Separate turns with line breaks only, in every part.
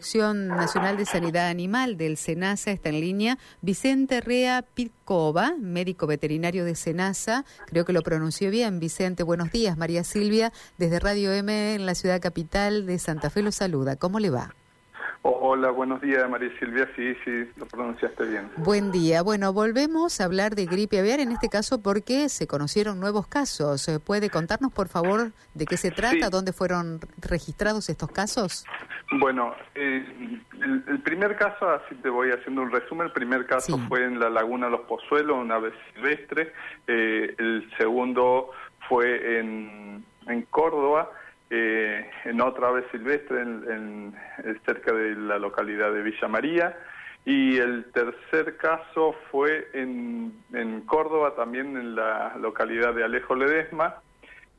Dirección Nacional de Sanidad Animal del SENASA está en línea. Vicente Rea Pitcova, médico veterinario de SENASA. Creo que lo pronunció bien. Vicente, buenos días. María Silvia, desde Radio M en la ciudad capital de Santa Fe, lo saluda. ¿Cómo le va?
Hola, buenos días María Silvia, sí, sí, lo pronunciaste bien.
Buen día. Bueno, volvemos a hablar de gripe aviar, en este caso porque se conocieron nuevos casos. ¿Puede contarnos, por favor, de qué se trata? ¿Dónde fueron registrados estos casos?
Bueno, eh, el, primer caso, así te voy haciendo un resumen, el primer caso fue en la Laguna Los Pozuelos, una vez silvestre, eh, el segundo fue en, en Córdoba, eh, en otra vez silvestre, en, cerca de la localidad de Villa María. Y el tercer caso fue en, en Córdoba, también en la localidad de Alejo Ledesma.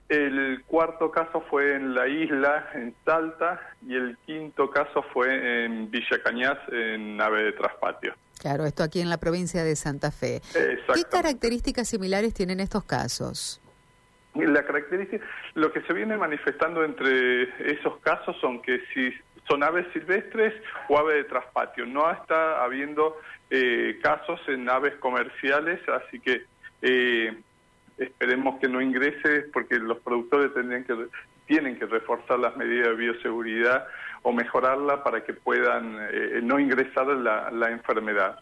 El cuarto caso fue en la isla, en Salta, y el quinto caso fue en Villa Cañas, en Nave de Traspatio.
Claro, esto aquí en la provincia de Santa Fe. ¿Qué características similares tienen estos casos?
La característica, lo que se viene manifestando entre esos casos son que si son aves silvestres o aves de traspatio, no está habiendo eh, casos en aves comerciales, así que eh, esperemos que no ingrese porque los productores tendrían que tienen que reforzar las medidas de bioseguridad o mejorarla para que puedan eh, no ingresar la, la enfermedad.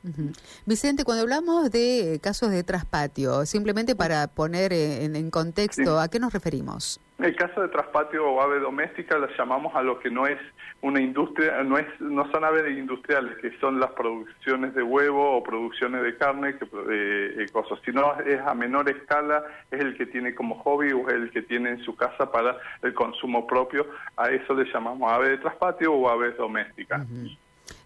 Vicente, cuando hablamos de casos de traspatio, simplemente para poner en, en contexto, ¿a qué nos referimos?
El caso de traspatio o ave doméstica las llamamos a lo que no es una industria, no es, no son aves industriales, que son las producciones de huevo o producciones de carne, que eh, eh, cosas. Si no es a menor escala, es el que tiene como hobby o es el que tiene en su casa para el consumo propio. A eso le llamamos ave de traspatio o aves domésticas.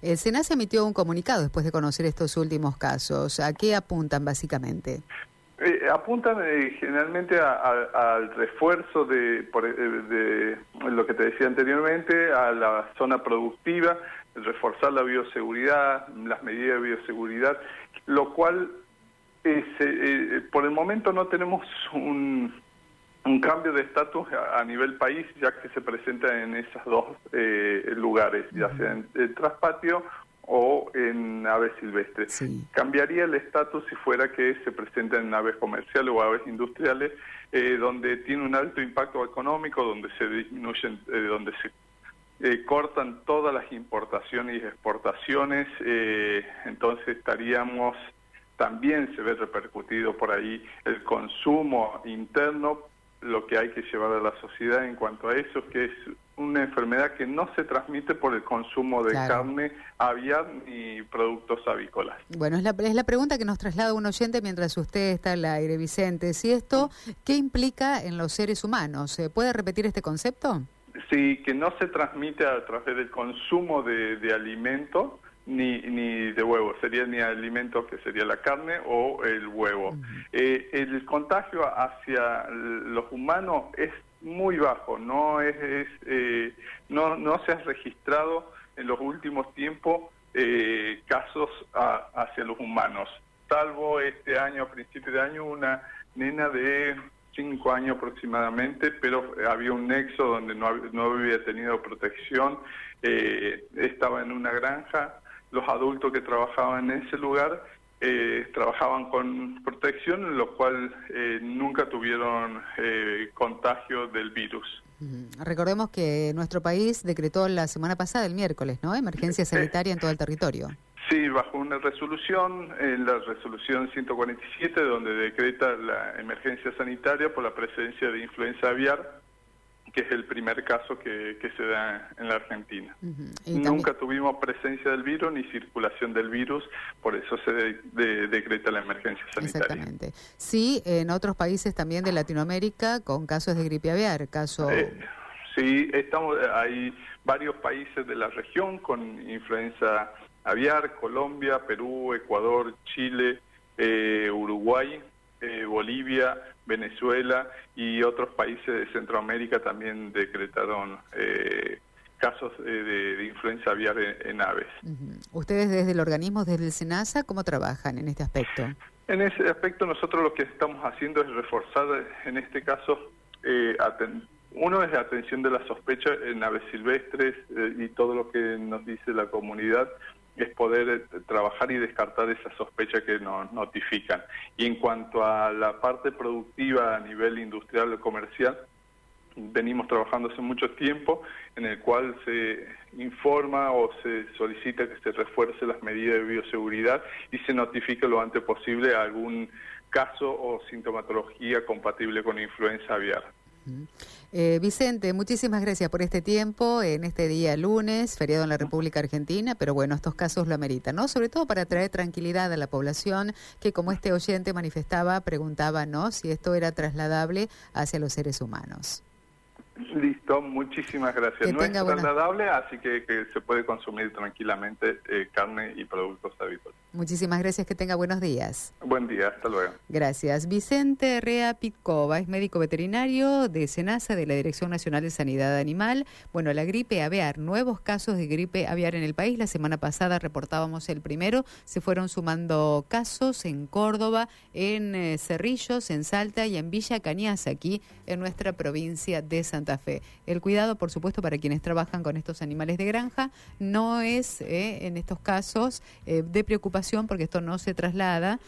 El SENAS emitió un comunicado después de conocer estos últimos casos. ¿A qué apuntan básicamente?
Eh, apuntan eh, generalmente al refuerzo de, eh, de, lo que te decía anteriormente, a la zona productiva, reforzar la bioseguridad, las medidas de bioseguridad, lo cual por el momento no tenemos un, un cambio de estatus a, nivel país, ya que se presenta en esos dos lugares, ya sea en el traspatio o en aves silvestres. Cambiaría el estatus si fuera que se presenta en aves comerciales o aves industriales, eh, donde tiene un alto impacto económico, donde se disminuyen, eh, donde se eh, cortan todas las importaciones y exportaciones, entonces estaríamos, también se ve repercutido por ahí el consumo interno, lo que hay que llevar a la sociedad en cuanto a eso, que es una enfermedad que no se transmite por el consumo de carne aviar ni productos avícolas.
Bueno, es la, es la pregunta que nos traslada un oyente mientras usted está al aire, Vicente. Si esto, ¿qué implica en los seres humanos? ¿Se puede repetir este concepto?
Sí, que no se transmite a través del consumo de, de alimento ni, ni de huevo, sería ni alimento que sería la carne o el huevo. Eh, el contagio hacia los humanos es muy bajo, no es, eh, no, no se ha registrado en los últimos tiempos eh, casos hacia los humanos, salvo este año, a principio de año, una nena de cinco años aproximadamente, pero había un nexo donde no, no había tenido protección, eh, estaba en una granja, los adultos que trabajaban en ese lugar eh, trabajaban con protección, lo cual eh, nunca tuvieron eh, contagio del virus.
Recordemos que nuestro país decretó la semana pasada, el miércoles, ¿no? Emergencia sanitaria en todo el territorio.
Sí, bajo una resolución, en la resolución 147, donde decreta la emergencia sanitaria por la presencia de influenza aviar que es el primer caso que, se da en la Argentina. Nunca tuvimos presencia del virus ni circulación del virus, por eso se decreta la emergencia sanitaria.
Exactamente. Sí, en otros países también de Latinoamérica con casos de gripe aviar, caso...
Eh, sí, estamos, hay varios países de la región con influenza aviar, Colombia, Perú, Ecuador, Chile, eh, Uruguay, eh, Bolivia, Venezuela y otros países de Centroamérica también decretaron eh, casos de, influencia aviar en, aves.
¿Ustedes desde el organismo, desde el SENASA, cómo trabajan en este aspecto?
En ese aspecto nosotros lo que estamos haciendo es reforzar, en este caso, eh, Uno es la atención de la sospecha en aves silvestres eh, y todo lo que nos dice la comunidad es poder eh, trabajar y descartar esa sospecha que nos notifican. Y en cuanto a la parte productiva a nivel industrial o comercial, venimos trabajando hace mucho tiempo en el cual se informa o se solicita que se refuerce las medidas de bioseguridad y se notifique lo antes posible algún caso o sintomatología compatible con influenza aviar.
Eh, Vicente, muchísimas gracias por este tiempo en este día lunes, feriado en la República Argentina, pero bueno, estos casos lo ameritan, ¿no? Sobre todo para traer tranquilidad a la población que, como este oyente manifestaba, preguntaba, ¿no? Si esto era trasladable hacia los seres humanos.
Listo, muchísimas gracias. no es trasladable, así que, se puede consumir tranquilamente eh, carne y productos avícolas.
Muchísimas gracias, que tenga buenos días.
Buen día, hasta luego.
Gracias. Vicente Rea Pitkova es médico veterinario de SENASA, de la Dirección Nacional de Sanidad Animal. Bueno, la gripe aviar, nuevos casos de gripe aviar en el país. La semana pasada reportábamos el primero, se fueron sumando casos en Córdoba, en eh, Cerrillos, en Salta y en Villa Cañas, aquí en nuestra provincia de El cuidado, por supuesto, para quienes trabajan con estos animales de granja, no es eh, en estos casos eh, de preocupación porque esto no se traslada